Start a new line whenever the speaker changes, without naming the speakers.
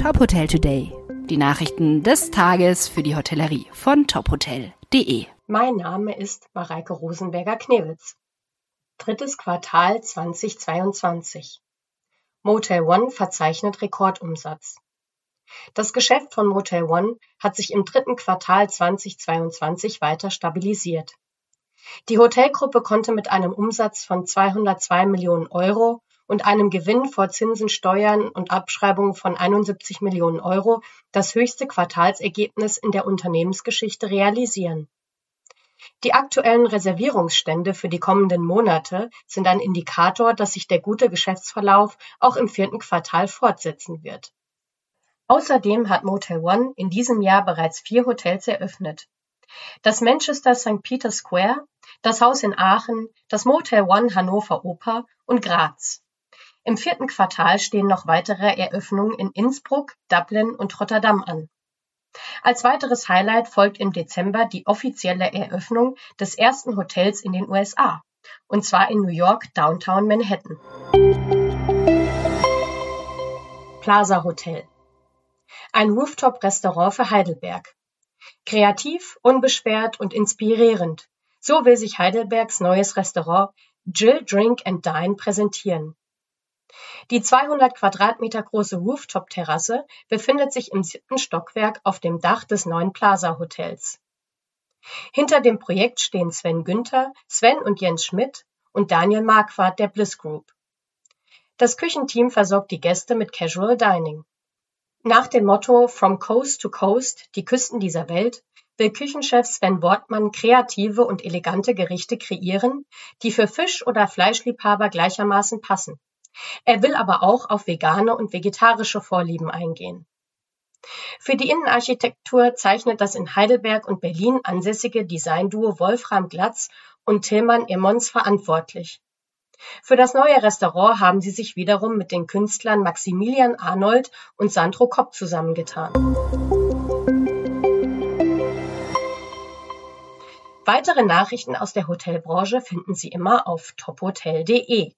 Top Hotel Today. Die Nachrichten des Tages für die Hotellerie von tophotel.de.
Mein Name ist Mareike Rosenberger-Knewitz. Drittes Quartal 2022. Motel One verzeichnet Rekordumsatz. Das Geschäft von Motel One hat sich im dritten Quartal 2022 weiter stabilisiert. Die Hotelgruppe konnte mit einem Umsatz von 202 Millionen Euro und einem Gewinn vor Zinsen, Steuern und Abschreibungen von 71 Millionen Euro das höchste Quartalsergebnis in der Unternehmensgeschichte realisieren. Die aktuellen Reservierungsstände für die kommenden Monate sind ein Indikator, dass sich der gute Geschäftsverlauf auch im vierten Quartal fortsetzen wird. Außerdem hat Motel One in diesem Jahr bereits vier Hotels eröffnet. Das Manchester St. Peter Square, das Haus in Aachen, das Motel One Hannover Oper und Graz. Im vierten Quartal stehen noch weitere Eröffnungen in Innsbruck, Dublin und Rotterdam an. Als weiteres Highlight folgt im Dezember die offizielle Eröffnung des ersten Hotels in den USA, und zwar in New York Downtown Manhattan. Plaza Hotel. Ein Rooftop-Restaurant für Heidelberg. Kreativ, unbeschwert und inspirierend. So will sich Heidelbergs neues Restaurant Jill Drink and Dine präsentieren. Die 200 Quadratmeter große Rooftop-Terrasse befindet sich im siebten Stockwerk auf dem Dach des neuen Plaza Hotels. Hinter dem Projekt stehen Sven Günther, Sven und Jens Schmidt und Daniel Marquardt der Bliss Group. Das Küchenteam versorgt die Gäste mit Casual Dining. Nach dem Motto From Coast to Coast, die Küsten dieser Welt, will Küchenchef Sven Wortmann kreative und elegante Gerichte kreieren, die für Fisch- oder Fleischliebhaber gleichermaßen passen. Er will aber auch auf vegane und vegetarische Vorlieben eingehen. Für die Innenarchitektur zeichnet das in Heidelberg und Berlin ansässige Designduo Wolfram Glatz und Tillmann Emmons verantwortlich. Für das neue Restaurant haben sie sich wiederum mit den Künstlern Maximilian Arnold und Sandro Kopp zusammengetan. Weitere Nachrichten aus der Hotelbranche finden Sie immer auf tophotel.de.